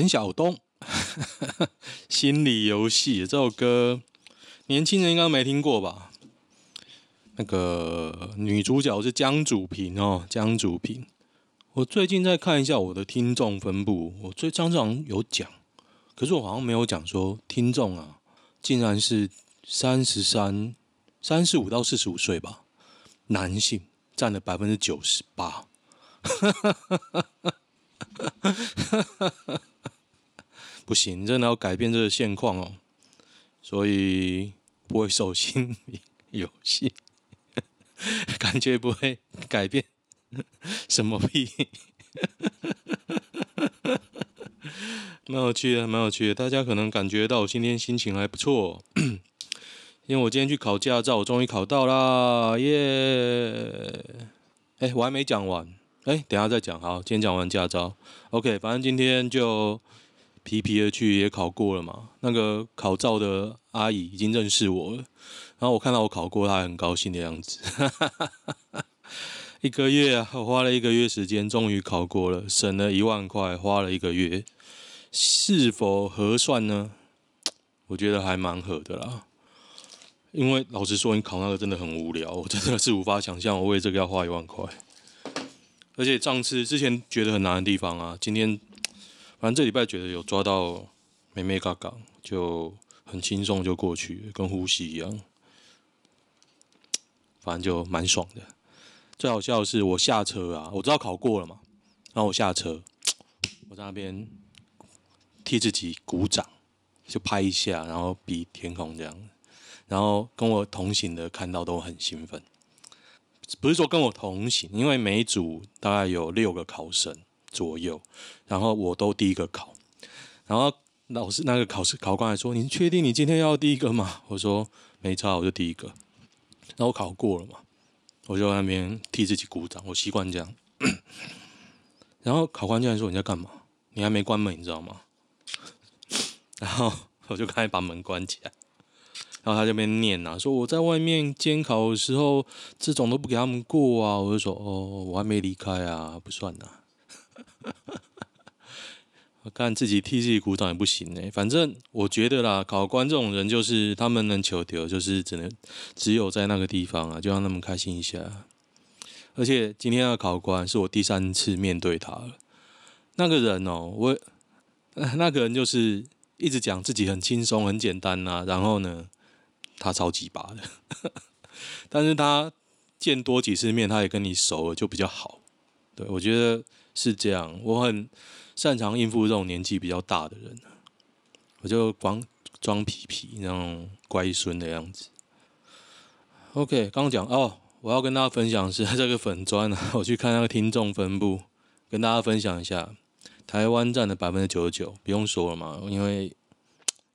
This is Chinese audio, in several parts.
陈晓东，心理游戏这首歌，年轻人应该没听过吧？那个女主角是江祖平哦，江祖平。我最近在看一下我的听众分布，我最上次好像有讲，可是我好像没有讲说听众啊，竟然是三十三、三十五到四十五岁吧，男性占了百分之九十八。不行，真的要改变这个现况哦，所以不会手心 游戏，感觉不会改变。什么屁？蛮有趣的，蛮有趣的。大家可能感觉到我今天心情还不错，因为我今天去考驾照，我终于考到啦，耶！哎，我还没讲完，哎，等下再讲。好，今天讲完驾照，OK。反正今天就皮皮的去也考过了嘛。那个考照的阿姨已经认识我了，然后我看到我考过，她很高兴的样子。一个月啊，我花了一个月时间，终于考过了，省了一万块，花了一个月，是否合算呢？我觉得还蛮合的啦。因为老实说，你考那个真的很无聊，我真的是无法想象我为这个要花一万块。而且上次之前觉得很难的地方啊，今天反正这礼拜觉得有抓到美眉角角，就很轻松就过去，跟呼吸一样，反正就蛮爽的。最好笑的是，我下车啊，我知道考过了嘛，然后我下车，我在那边替自己鼓掌，就拍一下，然后比天空这样，然后跟我同行的看到都很兴奋，不是说跟我同行，因为每一组大概有六个考生左右，然后我都第一个考，然后老师那个考试考官还说：“你确定你今天要第一个吗？”我说：“没差，我就第一个。”然后我考过了嘛。我就那边替自己鼓掌，我习惯这样。然后考官竟然说：“你在干嘛？你还没关门，你知道吗？” 然后我就开始把门关起来。然后他这边念呐，说：“我在外面监考的时候，这种都不给他们过啊。”我就说：“哦，我还没离开啊，不算呐。” 看自己替自己鼓掌也不行呢。反正我觉得啦，考官这种人就是他们能求丢，就是只能只有在那个地方啊，就让他们开心一下。而且今天的考官是我第三次面对他了。那个人哦，我 那个人就是一直讲自己很轻松、很简单呐，然后呢，他超级拔的。但是他见多几次面，他也跟你熟了，就比较好。对，我觉得是这样，我很。擅长应付这种年纪比较大的人，我就光装皮皮那种乖孙的样子。OK，刚讲哦，我要跟大家分享是这个粉砖啊，我去看那个听众分布，跟大家分享一下，台湾占的百分之九十九，不用说了嘛，因为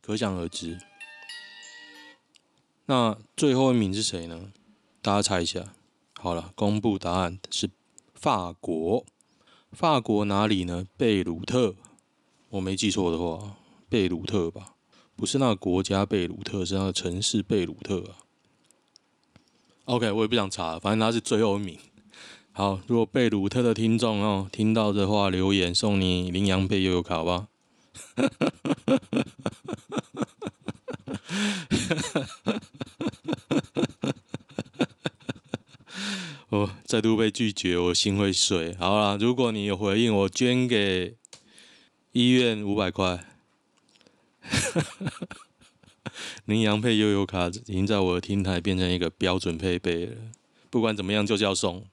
可想而知。那最后一名是谁呢？大家猜一下。好了，公布答案是法国。法国哪里呢？贝鲁特，我没记错的话，贝鲁特吧，不是那个国家贝鲁特，是那个城市贝鲁特啊。OK，我也不想查，反正他是最后一名。好，如果贝鲁特的听众哦听到的话，留言送你羚羊贝悠游卡吧。我再度被拒绝，我心会碎。好啦，如果你有回应，我捐给医院五百块。羚羊配悠悠卡已经在我的听台变成一个标准配备了，不管怎么样就是要送。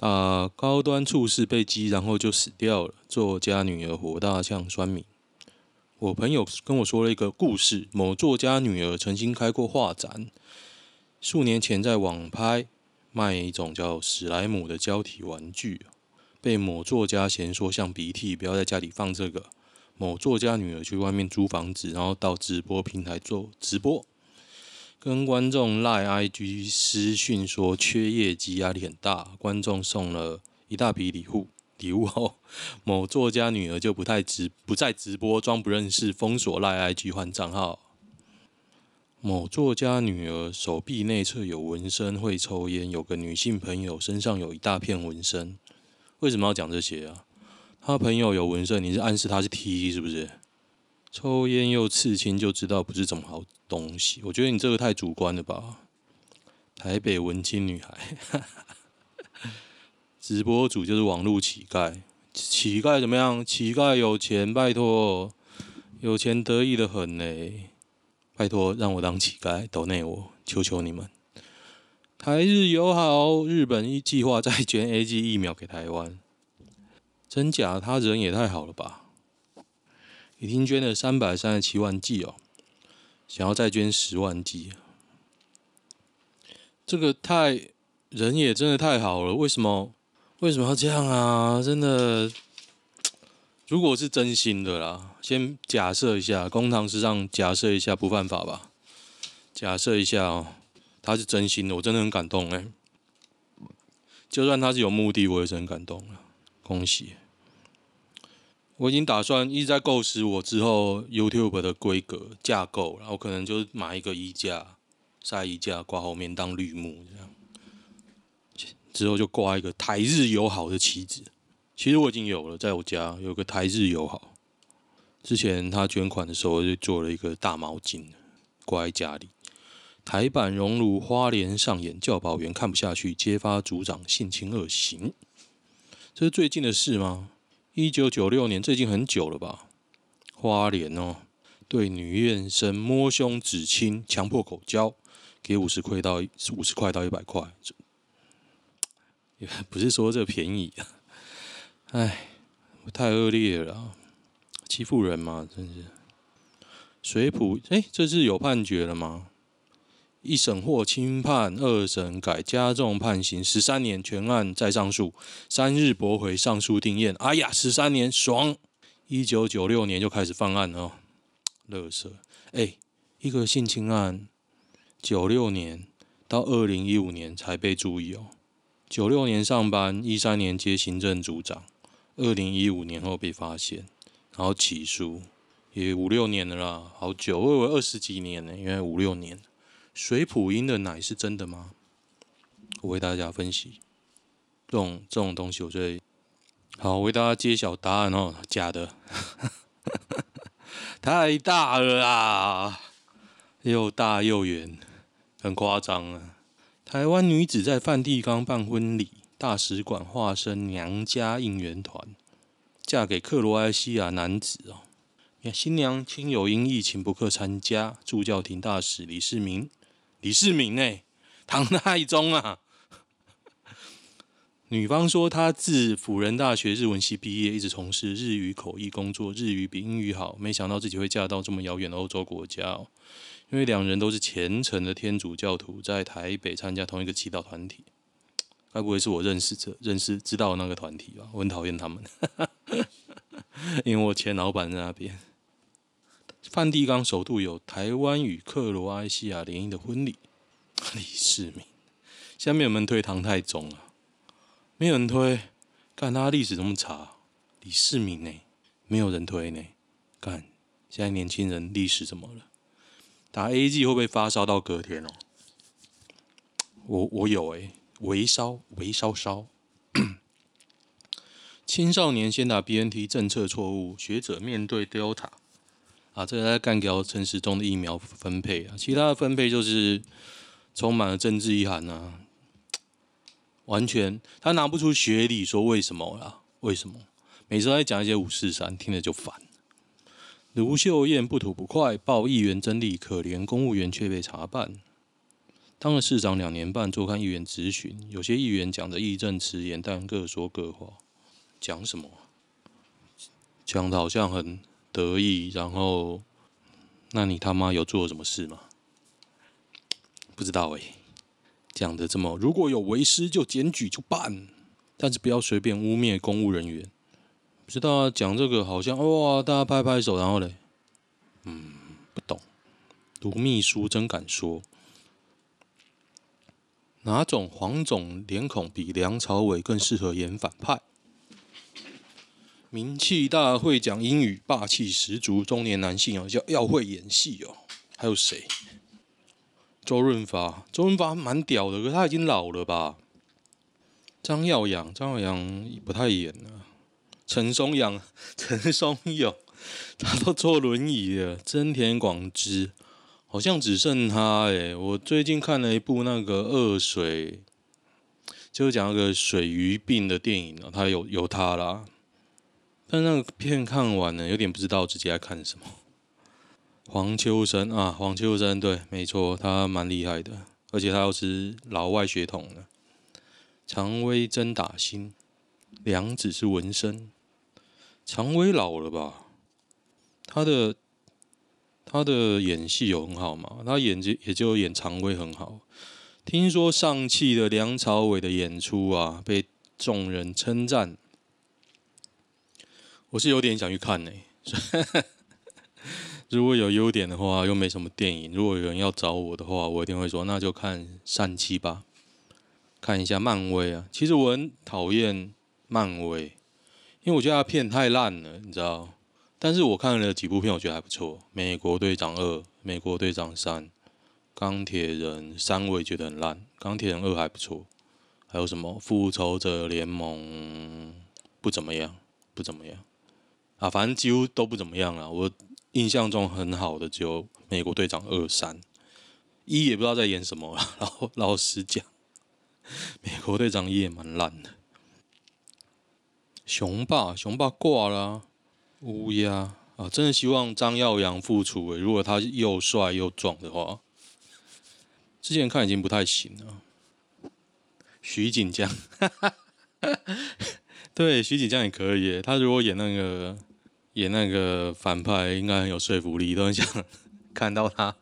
啊，高端处事被击，然后就死掉了。作家女儿火大像酸米。我朋友跟我说了一个故事：某作家女儿曾经开过画展，数年前在网拍。卖一种叫史莱姆的胶体玩具，被某作家嫌说像鼻涕，不要在家里放这个。某作家女儿去外面租房子，然后到直播平台做直播，跟观众赖 IG 私讯说缺业绩，压力很大。观众送了一大笔礼物，礼物后，某作家女儿就不太直，不再直播，装不认识，封锁赖 IG 换账号。某作家女儿手臂内侧有纹身，会抽烟。有个女性朋友身上有一大片纹身。为什么要讲这些啊？他朋友有纹身，你是暗示他是 T 是不是？抽烟又刺青就知道不是什么好东西，我觉得你这个太主观了吧？台北文青女孩，直播主就是网络乞丐，乞丐怎么样？乞丐有钱，拜托，有钱得意的很呢。拜托让我当乞丐，抖内我，求求你们。台日友好，日本一计划再捐 A G 疫苗给台湾，真假？他人也太好了吧？已经捐了三百三十七万剂哦，想要再捐十万剂，这个太人也真的太好了。为什么为什么要这样啊？真的，如果是真心的啦，先假设一下，公堂之上假设一下不犯法吧？假设一下哦，他是真心的，我真的很感动哎。就算他是有目的，我也是很感动了，恭喜。我已经打算一直在构思我之后 YouTube 的规格架构，然后可能就是买一个衣架，晒衣架挂后面当绿幕这样，之后就挂一个台日友好的旗子。其实我已经有了，在我家有个台日友好。之前他捐款的时候，就做了一个大毛巾挂在家里。台版熔炉花莲上演教保员看不下去，揭发组长性侵恶行。这是最近的事吗？一九九六年，最近很久了吧？花莲哦，对女院生摸胸、指亲、强迫口交，给五十块到五十块到一百块，也不是说这便宜！哎，太恶劣了，欺负人嘛，真是。水普，哎，这是有判决了吗？一审获轻判，二审改加重判刑十三年，全案再上诉，三日驳回上诉定谳。哎呀，十三年爽！一九九六年就开始犯案哦，乐色。哎，一个性侵案，九六年到二零一五年才被注意哦。九六年上班，一三年接行政组长，二零一五年后被发现，然后起诉，也五六年了啦，好久，我以为二十几年呢，原来五六年。水普音的奶是真的吗？我为大家分析，这种这种东西，我最好，为大家揭晓答案哦，假的，太大了啦，又大又圆，很夸张啊！台湾女子在梵蒂冈办婚礼，大使馆化身娘家应援团，嫁给克罗埃西亚男子哦。新娘亲友因疫情不客参加，助教廷大使李世民。李世民呢？唐太宗啊！女方说她自辅仁大学日文系毕业，一直从事日语口译工作，日语比英语好。没想到自己会嫁到这么遥远的欧洲国家哦。因为两人都是虔诚的天主教徒，在台北参加同一个祈祷团体。该不会是我认识者、认识知道那个团体吧？我很讨厌他们，因为我前老板在那边。梵蒂冈首度有台湾与克罗埃西亚联姻的婚礼。李世民，下面有没有推唐太宗啊？没有人推，看他历史这么差。李世民呢？没有人推呢。看现在年轻人历史怎么了？打 A G 会不会发烧到隔天哦？我我有诶，微烧微烧烧。青少年先打 BNT 政策错误，学者面对 Delta。啊，这个在干掉陈时中的疫苗分配啊，其他的分配就是充满了政治意涵啊，完全他拿不出学理说为什么啦？为什么？每次在讲一些五四三，听着就烦。卢秀燕不吐不快，报议员真理，可怜公务员却被查办。当了市长两年半，做看议员质询，有些议员讲的义正辞严，但各说各话。讲什么？讲的好像很。得意，然后，那你他妈有做什么事吗？不知道哎、欸，讲的这么，如果有为师就检举就办，但是不要随便污蔑公务人员。不知道啊，讲这个好像哇，大家拍拍手，然后嘞，嗯，不懂。读秘书真敢说，哪种黄种脸孔比梁朝伟更适合演反派？名气大，会讲英语，霸气十足，中年男性哦，叫要会演戏哦。还有谁？周润发，周润发蛮屌的，可是他已经老了吧？张耀扬，张耀扬不太演了。陈松勇，陈松勇，他都坐轮椅了。真田广之好像只剩他哎。我最近看了一部那个恶水，就是讲那个水鱼病的电影啊，他有有他啦。但那个片看完了，有点不知道自己在看什么。黄秋生啊，黄秋生对，没错，他蛮厉害的，而且他又是老外血统的。常威真打星，良子是文生。常威老了吧？他的他的演戏有很好吗？他演技也就演常规很好。听说上汽的梁朝伟的演出啊，被众人称赞。我是有点想去看呢、如果有优点的话，又没什么电影。如果有人要找我的话，我一定会说，那就看上汽吧。看一下漫威啊，其实我很讨厌漫威，因为我觉得他片太烂了，你知道。但是我看了几部片，我觉得还不错，《美国队长二》《美国队长三》《钢铁人三》我也觉得很烂，《钢铁人二》还不错。还有什么《复仇者联盟》不怎么样，不怎么样啊，反正几乎都不怎么样啊。我印象中很好的只有《美国队长二》三，一也不知道在演什么了。然后老实讲。美国队长一也蛮烂的。雄霸，雄霸挂了，乌鸦啊，真的希望张耀扬复出诶。如果他又帅又壮的话，之前看已经不太行了。徐锦江，对，徐锦江也可以。他如果演那个演那个反派，应该很有说服力，都很想 看到他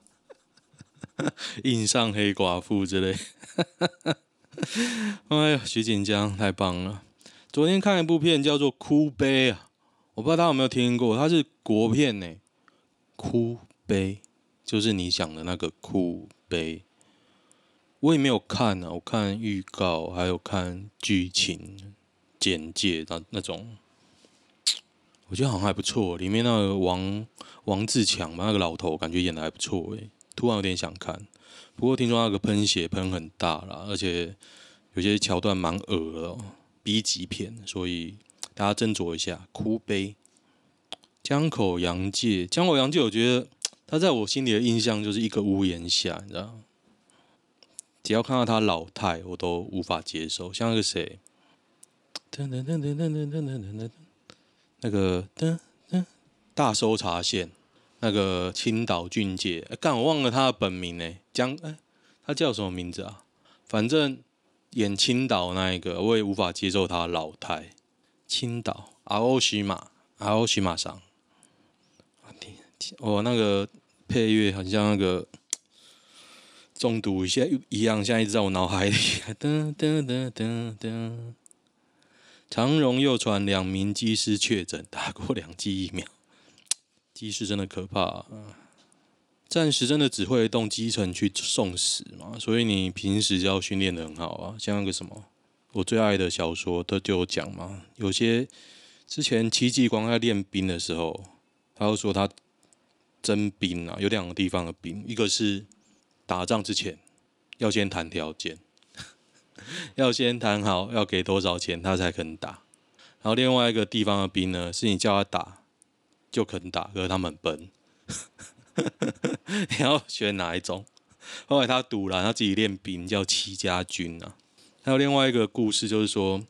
印上黑寡妇之类。哎呀，徐锦江太棒了！昨天看一部片叫做《哭悲》啊，我不知道大家有没有听过，它是国片呢。哭悲就是你想的那个哭悲，我也没有看呢、啊，我看预告还有看剧情简介那那种，我觉得好像还不错。里面那个王王自强嘛，那个老头感觉演的还不错哎，突然有点想看。不过听说那个喷血喷很大啦，而且有些桥段蛮恶的，B 级片，所以大家斟酌一下。哭悲，江口洋介，江口洋介，我觉得他在我心里的印象就是一个屋檐下，你知道，只要看到他老态，我都无法接受。像那个谁，噔噔噔噔噔噔噔噔噔，那个噔噔大搜查线。那个青岛俊介，哎，干我忘了他的本名呢，江，哎，他叫什么名字啊？反正演青岛那一个，我也无法接受他老态。青岛，阿欧西马，阿欧西马上，我那个配乐很像那个中毒一下一样，现在一直在我脑海里。噔噔噔噔噔，长荣又传两名机师确诊，打过两剂疫苗。机师真的可怕啊，暂时真的只会动机程去送死嘛，所以你平时就要训练得很好啊。像那个什么，我最爱的小说，他就有讲嘛。有些之前戚继光在练兵的时候，他就说他征兵啊，有两个地方的兵，一个是打仗之前要先谈条件，要先谈好要给多少钱他才肯打，然后另外一个地方的兵呢，是你叫他打。就肯打，可是他们很笨。你要选哪一种？后来他赌了，他自己练兵，叫戚家军啊。还有另外一个故事，就是说，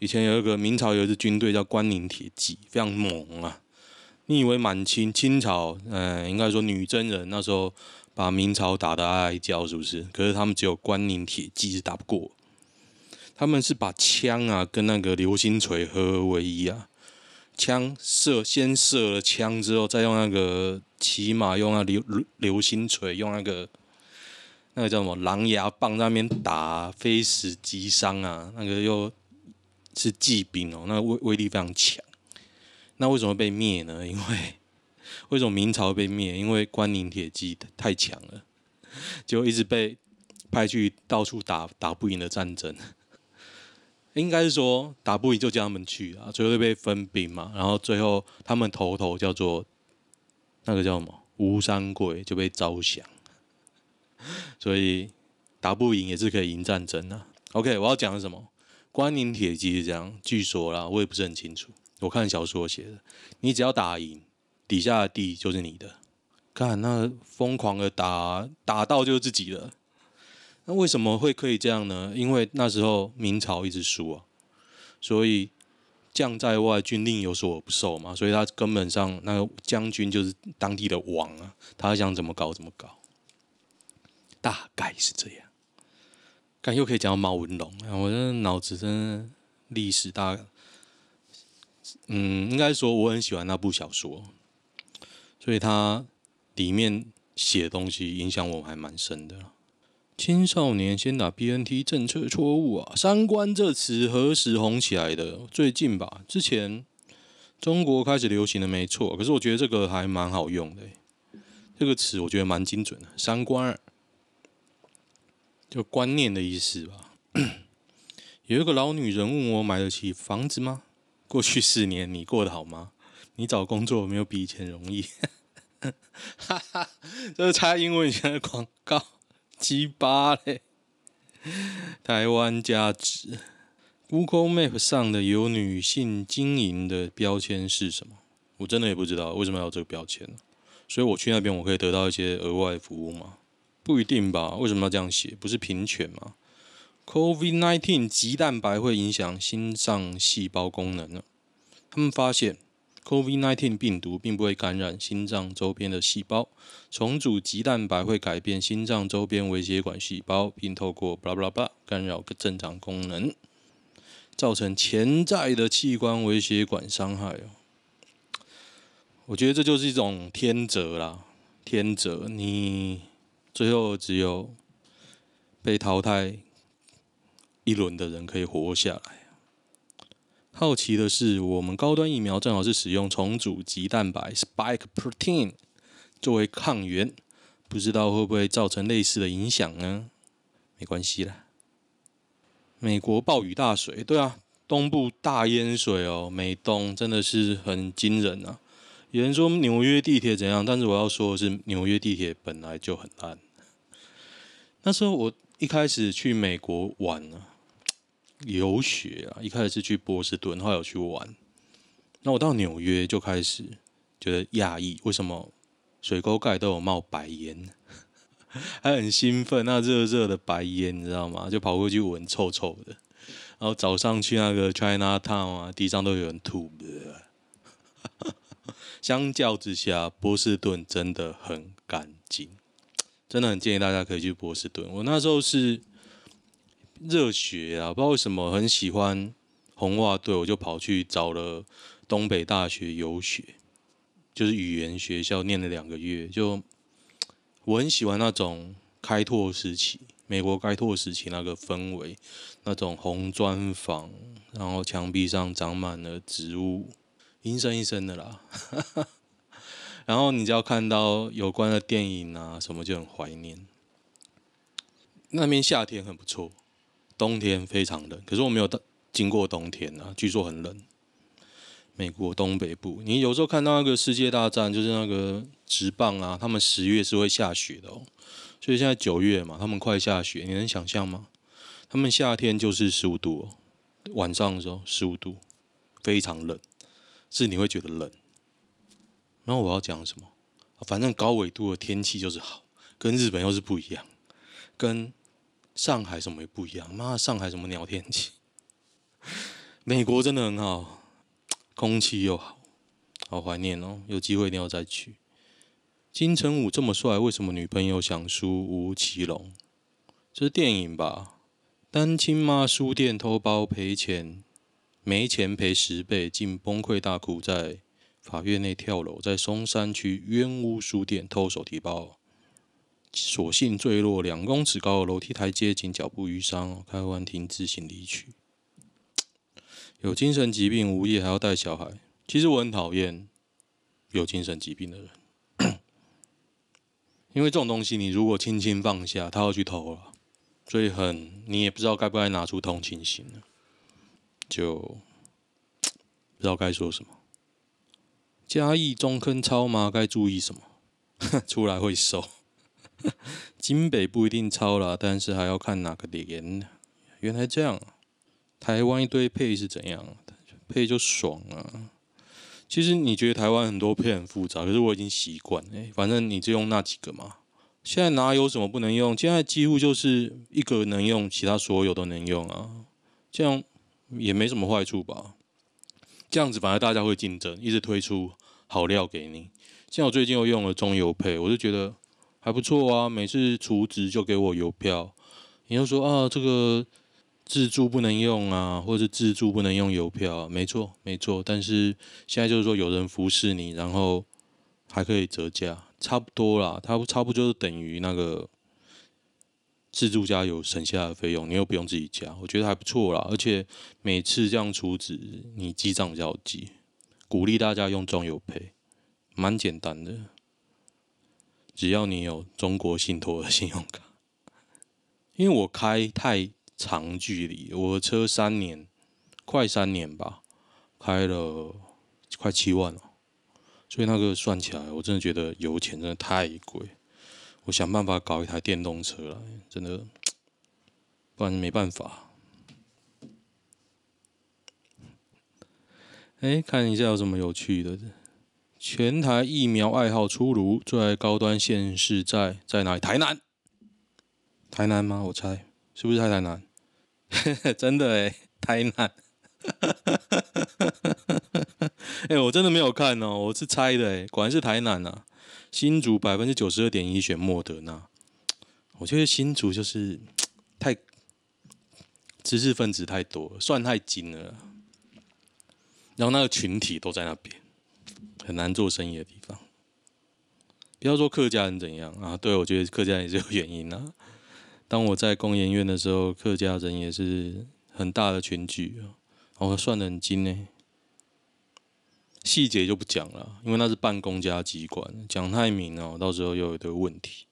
以前有一个明朝有一支军队叫关宁铁骑，非常猛啊。你以为满清清朝，嗯，应该说女真人那时候把明朝打得哀哀叫，是不是？可是他们只有关宁铁骑是打不过，他们是把枪啊跟那个流星锤合而为一啊。枪射，先射了枪之后，再用那个骑马，用那流流星锤，用那个那个叫什么狼牙棒在那边打，非死即伤啊！那个又是骑兵哦，那威威力非常强。那为什么被灭呢？因为为什么明朝被灭？因为关宁铁骑太强了，就一直被派去到处打打不赢的战争。应该是说打不赢就叫他们去啊，最后被分兵嘛。然后最后他们头头叫做那个叫什么吴三桂就被招降，所以打不赢也是可以赢战争啊。OK，我要讲的什么？关宁铁骑是这样，据说啦，我也不是很清楚。我看小说写的，你只要打赢，底下的地就是你的。看那疯狂的打，打到就是自己的。那为什么会可以这样呢？因为那时候明朝一直输啊，所以将在外，军令有所不受嘛。所以他根本上那个将军就是当地的王啊，他想怎么搞怎么搞。大概是这样。看又可以讲到毛文龙，我的脑子真的历史大。嗯，应该说我很喜欢那部小说，所以它里面写的东西影响我还蛮深的。青少年先打 BNT 政策错误啊！三观这词何时红起来的？最近吧，之前中国开始流行的没错，可是我觉得这个还蛮好用的。这个词我觉得蛮精准的，三观就观念的意思吧。有一个老女人问我买得起房子吗？过去四年你过得好吗？你找工作没有比以前容易？哈哈，这是蔡英文以前的广告。鸡巴嘞！台湾价值，Google Map 上的有女性经营的标签是什么？我真的也不知道为什么要有这个标签。所以我去那边，我可以得到一些额外服务吗？不一定吧？为什么要这样写？不是平权吗？COVID-19 棘蛋白会影响心脏细胞功能呢？他们发现。COVID-19 病毒并不会感染心脏周边的细胞，重组棘蛋白会改变心脏周边微血管细胞，并透过巴拉巴拉巴拉干扰正常功能，造成潜在的器官微血管伤害哦。我觉得这就是一种天择啦，天择，你最后只有被淘汰一轮的人可以活下来。好奇的是，我们高端疫苗正好是使用重组棘蛋白 （spike protein） 作为抗原，不知道会不会造成类似的影响呢？没关系啦。美国暴雨大水，对啊，东部大淹水哦，美东真的是很惊人啊。有人说纽约地铁怎样，但是我要说的是，纽约地铁本来就很烂。那时候我一开始去美国玩啊。游学啊，一开始是去波士顿，后来有去玩。那我到纽约就开始觉得讶异，为什么水沟盖都有冒白烟，还很兴奋。那热热的白烟，你知道吗？就跑过去闻，臭臭的。然后早上去那个 China Town 啊，地上都有人吐。相较之下，波士顿真的很干净，真的很建议大家可以去波士顿。我那时候是。热血啊！不知道为什么很喜欢红袜队，我就跑去找了东北大学游学，就是语言学校念了两个月。就我很喜欢那种开拓时期，美国开拓时期那个氛围，那种红砖房，然后墙壁上长满了植物，阴森阴森的啦。然后你只要看到有关的电影啊什么，就很怀念。那边夏天很不错。冬天非常冷，可是我没有到经过冬天啊，据说很冷。美国东北部，你有时候看到那个世界大战，就是那个直棒啊，他们十月是会下雪的哦。所以现在九月嘛，他们快下雪，你能想象吗？他们夏天就是十五度哦，晚上的时候十五度，非常冷，是你会觉得冷。然后我要讲什么？反正高纬度的天气就是好，跟日本又是不一样，跟。上海什么也不一样，妈，上海什么鸟天气？美国真的很好，空气又好，好怀念哦，有机会一定要再去。金城武这么帅，为什么女朋友想输吴奇隆？这是电影吧？单亲妈书店偷包赔钱，没钱赔十倍，竟崩溃大哭，在法院内跳楼，在松山区冤屋书店偷手提包。所幸坠落两公尺高的楼梯台阶，仅脚部瘀伤，开完庭自行离去。有精神疾病无业还要带小孩，其实我很讨厌有精神疾病的人，因为这种东西你如果轻轻放下，他要去偷了，所以很你也不知道该不该拿出同情心，就 不知道该说什么。嘉义中坑超吗？该注意什么？出来会瘦。金北不一定超啦，但是还要看哪个连。原来这样，台湾一堆配是怎样？配就爽啊。其实你觉得台湾很多配很复杂，可是我已经习惯，哎，反正你就用那几个嘛。现在哪有什么不能用？现在几乎就是一个能用，其他所有都能用啊。这样也没什么坏处吧？这样子反而大家会竞争，一直推出好料给你。像我最近又用了中油配，我就觉得还不错啊。每次储值就给我邮票，你又说啊，这个自助不能用啊，或者是自助不能用邮票啊。没错，没错。但是现在就是说有人服侍你，然后还可以折价，差不多啦。它不差不多就等于那个。自助加油省下的费用，你又不用自己加，我觉得还不错啦。而且每次这样储值，你记账比较好记。鼓励大家用中油配，蛮简单的。只要你有中国信托的 信用卡，因为我开太长距离，我车三年，快三年吧，开了快七万了，所以那个算起来，我真的觉得油钱真的太贵。我想办法搞一台电动车来，真的，不然没办法。哎，看一下有什么有趣的。全台疫苗爱好出炉，最爱高端县市在在哪？台南？台南吗？我猜是不是在台南？真的哎，台南。哎，我真的没有看哦，我是猜的哎，果然是台南啊。新竹百分之九十二点一选莫德纳，我觉得新竹就是太知识分子太多，算太精了。然后那个群体都在那边，很难做生意的地方。不要说客家人怎样啊，对，我觉得客家人也是有原因啊。当我在工研院的时候，客家人也是很大的群聚啊，我算得很精呢。细节就不讲了，因为那是办公家机关，讲太明哦，到时候又有一堆问题。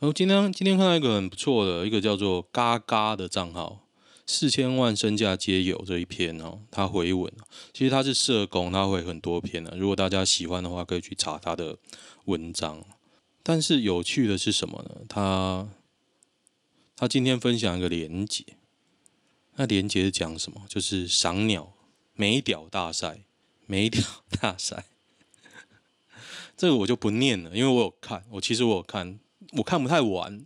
然后今天今天看到一个很不错的，一个叫做“嘎嘎”的账号，四千万身价皆有这一篇哦，他回文，其实他是社工，他会很多篇的。如果大家喜欢的话，可以去查他的文章。但是有趣的是什么呢？他他今天分享一个连结，那连结是讲什么？就是赏鸟美屌大赛。美屌大赛，这个我就不念了，因为我有看，我其实我有看，我看不太完，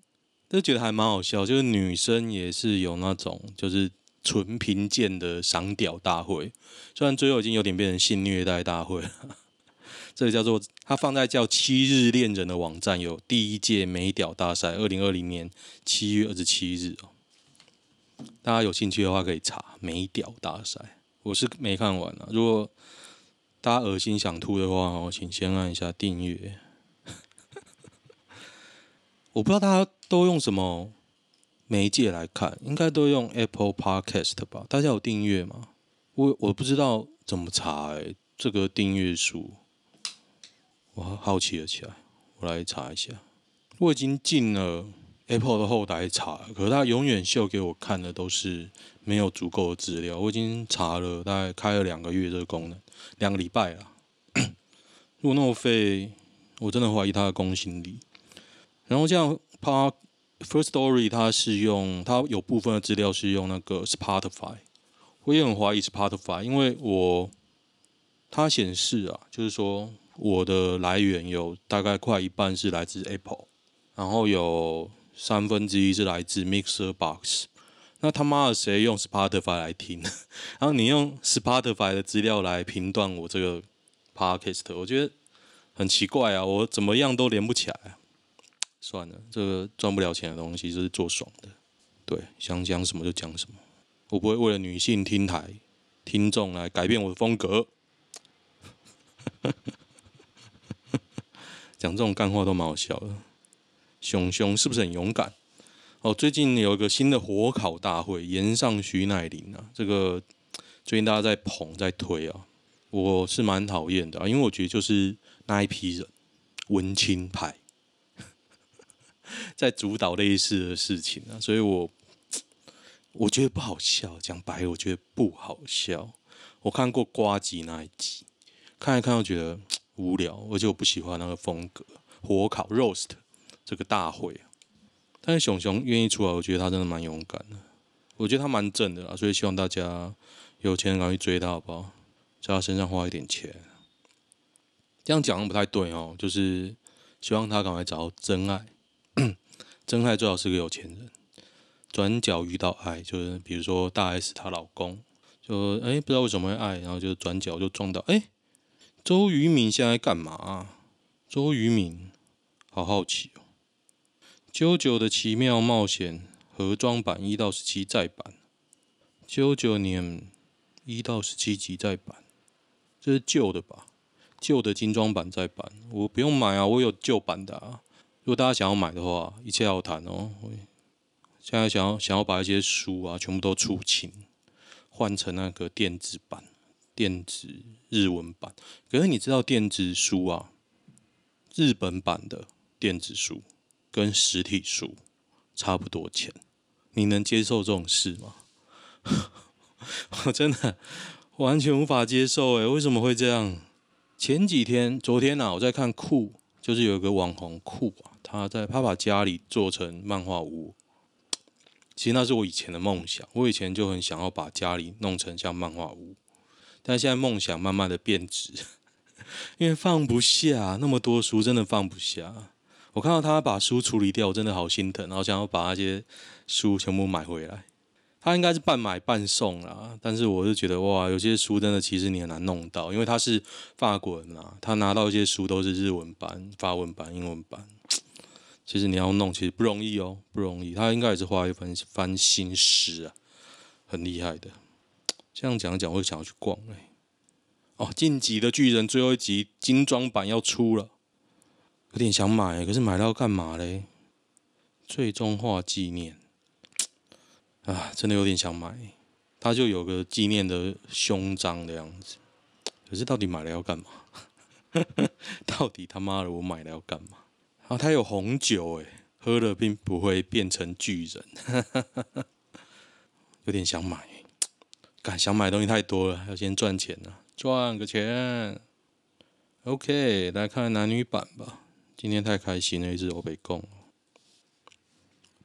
就觉得还蛮好笑。就是女生也是有那种，就是纯贫贱的赏屌大会，虽然最后已经有点变成性虐待大会了。这个叫做它放在叫七日恋人的网站，有第一届美屌大赛，二零二零年七月二十七日哦。大家有兴趣的话可以查美屌大赛，我是没看完啊。如果大家恶心想吐的话哦，请先按一下订阅。我不知道大家都用什么媒介来看，应该都用 Apple Podcast 吧？大家有订阅吗？我我不知道怎么查哎，这个订阅数，我好奇了起来，我来查一下。我已经进了 Apple 的后台查，可是它永远秀给我看的都是没有足够的资料。我已经查了，大概开了两个月这个功能。两个礼拜了，如果那么费，我真的怀疑它的公信力。然后这样，它 First Story，它是用，它有部分的资料是用那个 Spotify，我也很怀疑 Spotify，因为我它显示啊，就是说我的来源有大概快一半是来自 Apple，然后有三分之一是来自 Mixer Box。那他妈的谁用 Spotify 来听？然后你用 Spotify 的资料来评断我这个 Podcast，我觉得很奇怪啊！我怎么样都连不起来。算了，这个赚不了钱的东西就是做爽的。对，想讲什么就讲什么，我不会为了女性听台听众来改变我的风格。讲这种干话都蛮好笑的。熊熊是不是很勇敢？哦，最近有一个新的火烤大会，炎上徐乃麟啊，这个最近大家在捧在推啊，我是蛮讨厌的啊，因为我觉得就是那一批人文青派 在主导类似的事情啊，所以我我觉得不好笑，讲白，我觉得不好笑。我看过瓜吉那一集，看一看又觉得 无聊，而且我不喜欢那个风格，火烤 roast 这个大会。但是熊熊愿意出来，我觉得他真的蛮勇敢的。我觉得他蛮正的啦，所以希望大家有钱赶快追他好不好？在他身上花一点钱。这样讲不太对哦，就是希望他赶快找到真爱。真爱最好是个有钱人。转角遇到爱，就是比如说大 S 她老公，就哎、不知道为什么会爱，然后就转角就撞到哎、周渝民现在干嘛、啊？周渝民，好好奇哦。JoJo 的奇妙冒险盒装版一到十七再版，JoJo 年一到十七集再版，这是旧的吧？旧的精装版再版，我不用买啊，我有旧版的啊。如果大家想要买的话，一切好谈哦。现在想要想要把一些书啊全部都出清，换成那个电子版、电子日文版。可是你知道电子书啊，日本版的电子书跟实体书差不多钱，你能接受这种事吗？我真的完全无法接受诶，为什么会这样？前几天、昨天啊，我在看酷，就是有一个网红酷啊，他在他把家里做成漫画屋。其实那是我以前的梦想，我以前就很想要把家里弄成像漫画屋，但现在梦想慢慢的变质，因为放不下那么多书，真的放不下。我看到他把书处理掉，我真的好心疼，然后想要把那些书全部买回来。他应该是半买半送啦，但是我是觉得哇，有些书真的其实你很难弄到，因为他是法国人啊，他拿到一些书都是日文版、法文版、英文版。其实你要弄，其实不容易哦，不容易。他应该也是花一番番心思啊，很厉害的。这样讲讲，我就想要去逛哎、欸。哦，进击的巨人最后一集精装版要出了，有点想买，可是买到要干嘛嘞？最终化纪念啊，真的有点想买。他就有个纪念的胸章的样子，可是到底买了要干嘛？到底他妈的我买了要干嘛？啊，它有红酒诶，喝了并不会变成巨人，有点想买，敢想买东西太多了，要先赚钱了，赚个钱。OK，来看男女版吧。今天太开心了，一直我被供。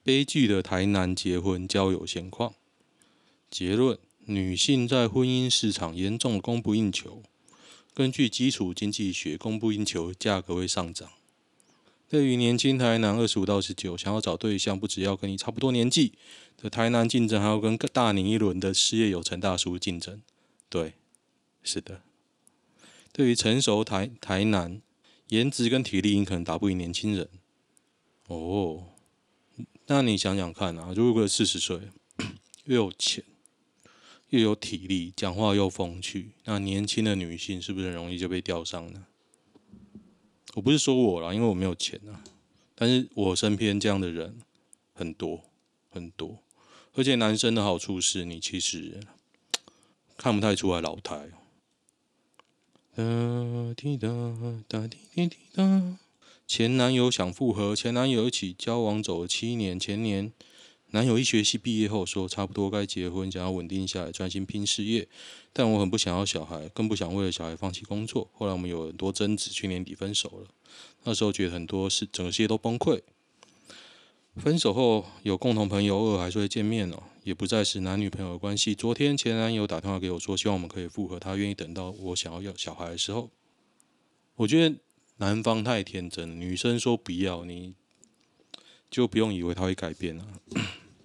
悲剧的台南结婚交友现况。结论：女性在婚姻市场严重供不应求。根据基础经济学，供不应求，价格会上涨。对于年轻台男二十五到十九，想要找对象，不只要跟你差不多年纪的台南竞争，还要跟大你一轮的事业有成大叔竞争。对，是的。对于成熟台台男，颜值跟体力，你可能打不赢年轻人。哦，那你想想看啊，如果四十岁，又有钱，又有体力，讲话又风趣，那年轻的女性是不是很容易就被钓上呢？我不是说我啦，因为我没有钱啊。但是我身边这样的人很多很多，而且男生的好处是你其实看不太出来老态。哒滴哒哒滴滴滴哒，前男友想复合，前男友一起交往走了七年，前年。男友一学期毕业后说差不多该结婚，想要稳定下来，专心拼事业。但我很不想要小孩，更不想为了小孩放弃工作。后来我们有很多争执，去年底分手了。那时候觉得很多事，整个世界都崩溃。分手后有共同朋友，偶尔还是会见面哦，也不再是男女朋友的关系。昨天前男友打电话给我说，希望我们可以复合，他愿意等到我想要要小孩的时候。我觉得男方太天真，女生说不要，你就不用以为他会改变了。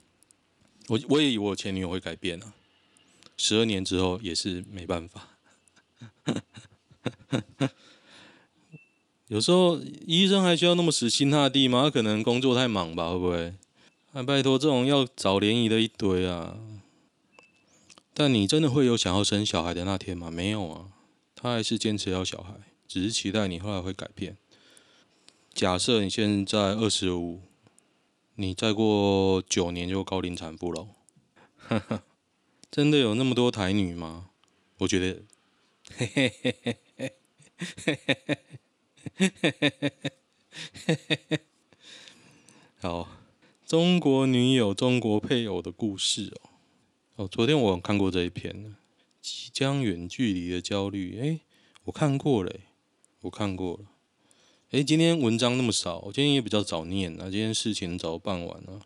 我我也以为我前女友会改变啊，十二年之后也是没办法。有时候医生还需要那么死心塌地吗？他可能工作太忙吧，会不会？还拜托这种要找联谊的一堆啊。但你真的会有想要生小孩的那天吗？没有啊，他还是坚持要小孩，只是期待你后来会改变。假设你现在二十五。你再过九年就高龄产妇了，哈哈，真的有那么多台女吗？我觉得，嘿嘿嘿嘿嘿嘿嘿嘿嘿，好，中国女友、中国配偶的故事哦。哦，昨天我看过这一篇，即将远距离的焦虑。哎，我看过了，我看过了。诶，今天文章那么少，我今天也比较早念，那今天事情早办完了。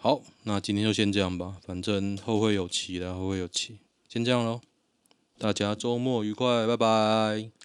好，那今天就先这样吧，反正后会有期的，后会有期。先这样喽，大家周末愉快，拜拜。